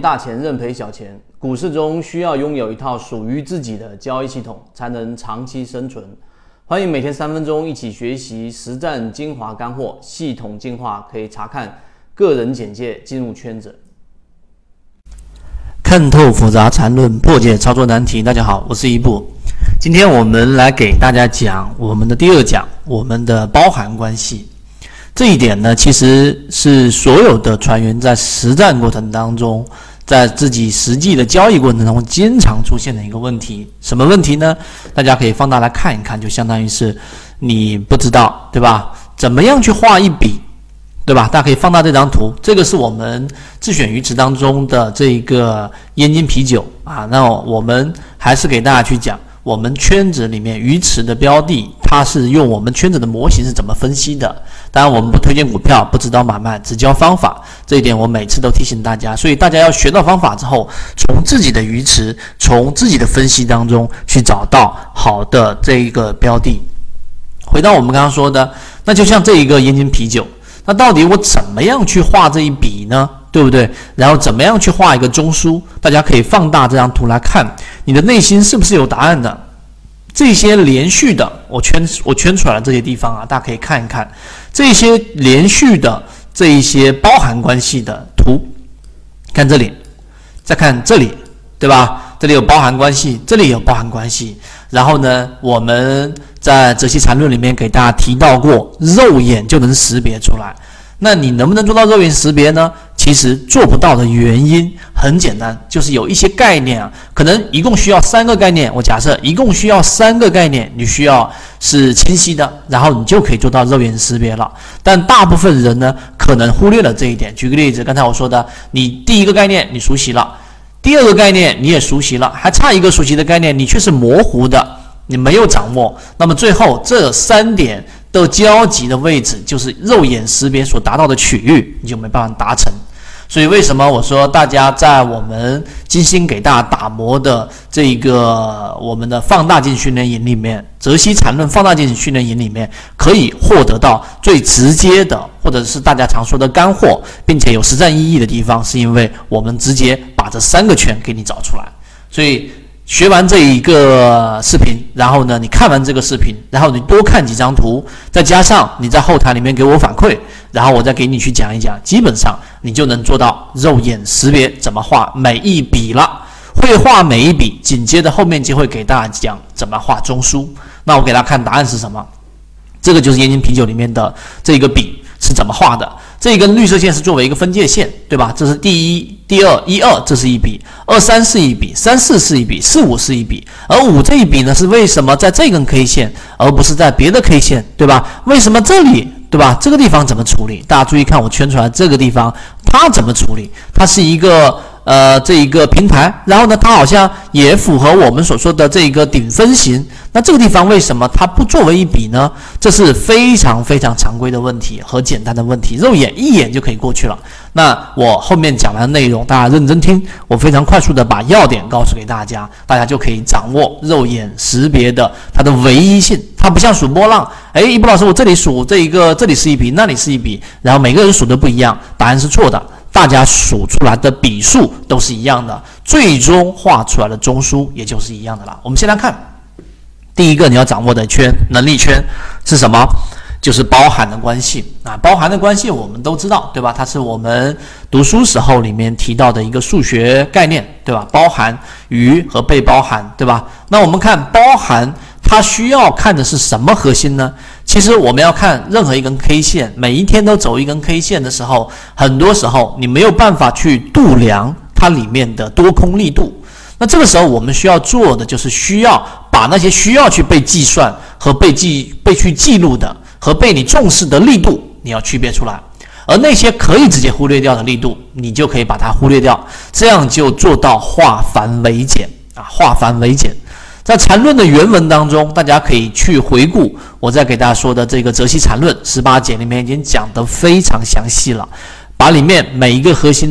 大钱认赔小钱，股市中需要拥有一套属于自己的交易系统，才能长期生存。欢迎每天三分钟一起学习实战精华干货，系统进化可以查看个人简介进入圈子。看透复杂缠论，破解操作难题。大家好，我是一步。今天我们来给大家讲我们的第二讲，我们的包含关系。这一点呢，其实是所有的船员在实战过程当中，在自己实际的交易过程当中，经常出现的一个问题。什么问题呢？大家可以放大来看一看，就相当于是你不知道，对吧？怎么样去画一笔，对吧？大家可以放大这张图，这个是我们自选鱼池当中的这一个燕京啤酒啊。那我们还是给大家去讲。我们圈子里面鱼池的标的，它是用我们圈子的模型是怎么分析的？当然，我们不推荐股票，不指导买卖，只教方法。这一点我每次都提醒大家。所以大家要学到方法之后，从自己的鱼池，从自己的分析当中去找到好的这一个标的。回到我们刚刚说的，那就像这一个燕京啤酒，那到底我怎么样去画这一笔呢？对不对？然后怎么样去画一个中枢？大家可以放大这张图来看，你的内心是不是有答案的？这些连续的，我圈我圈出来的这些地方啊，大家可以看一看这些连续的这一些包含关系的图。看这里，再看这里，对吧？这里有包含关系，这里有包含关系。然后呢，我们在泽西缠论里面给大家提到过，肉眼就能识别出来。那你能不能做到肉眼识别呢？其实做不到的原因很简单，就是有一些概念啊，可能一共需要三个概念。我假设一共需要三个概念，你需要是清晰的，然后你就可以做到肉眼识别了。但大部分人呢，可能忽略了这一点。举个例子，刚才我说的，你第一个概念你熟悉了，第二个概念你也熟悉了，还差一个熟悉的概念，你却是模糊的，你没有掌握。那么最后这三点。的交集的位置就是肉眼识别所达到的区域，你就没办法达成。所以为什么我说大家在我们精心给大家打磨的这一个我们的放大镜训练营里面，泽西缠论放大镜训练营里面可以获得到最直接的，或者是大家常说的干货，并且有实战意义的地方，是因为我们直接把这三个圈给你找出来。所以。学完这一个视频，然后呢，你看完这个视频，然后你多看几张图，再加上你在后台里面给我反馈，然后我再给你去讲一讲，基本上你就能做到肉眼识别怎么画每一笔了。会画每一笔，紧接着后面就会给大家讲怎么画中枢。那我给大家看答案是什么？这个就是燕京啤酒里面的这个笔是怎么画的。这一根绿色线是作为一个分界线，对吧？这是第一、第二、一二，这是一笔；二三是一笔，三四是一笔，四五是一笔。而五这一笔呢，是为什么在这根 K 线，而不是在别的 K 线，对吧？为什么这里，对吧？这个地方怎么处理？大家注意看，我圈出来这个地方，它怎么处理？它是一个。呃，这一个平台，然后呢，它好像也符合我们所说的这一个顶分型。那这个地方为什么它不作为一笔呢？这是非常非常常规的问题和简单的问题，肉眼一眼就可以过去了。那我后面讲完的内容，大家认真听，我非常快速的把要点告诉给大家，大家就可以掌握肉眼识别的它的唯一性。它不像数波浪，哎，一波老师，我这里数这一个，这里是一笔，那里是一笔，然后每个人数的不一样，答案是错的。大家数出来的笔数都是一样的，最终画出来的中枢也就是一样的了。我们先来看第一个你要掌握的圈能力圈是什么？就是包含的关系啊，包含的关系我们都知道，对吧？它是我们读书时候里面提到的一个数学概念，对吧？包含与和被包含，对吧？那我们看包含。它需要看的是什么核心呢？其实我们要看任何一根 K 线，每一天都走一根 K 线的时候，很多时候你没有办法去度量它里面的多空力度。那这个时候我们需要做的就是需要把那些需要去被计算和被记被去记录的和被你重视的力度，你要区别出来。而那些可以直接忽略掉的力度，你就可以把它忽略掉，这样就做到化繁为简啊，化繁为简。在缠论的原文当中，大家可以去回顾我在给大家说的这个泽西缠论十八节里面已经讲得非常详细了，把里面每一个核心都。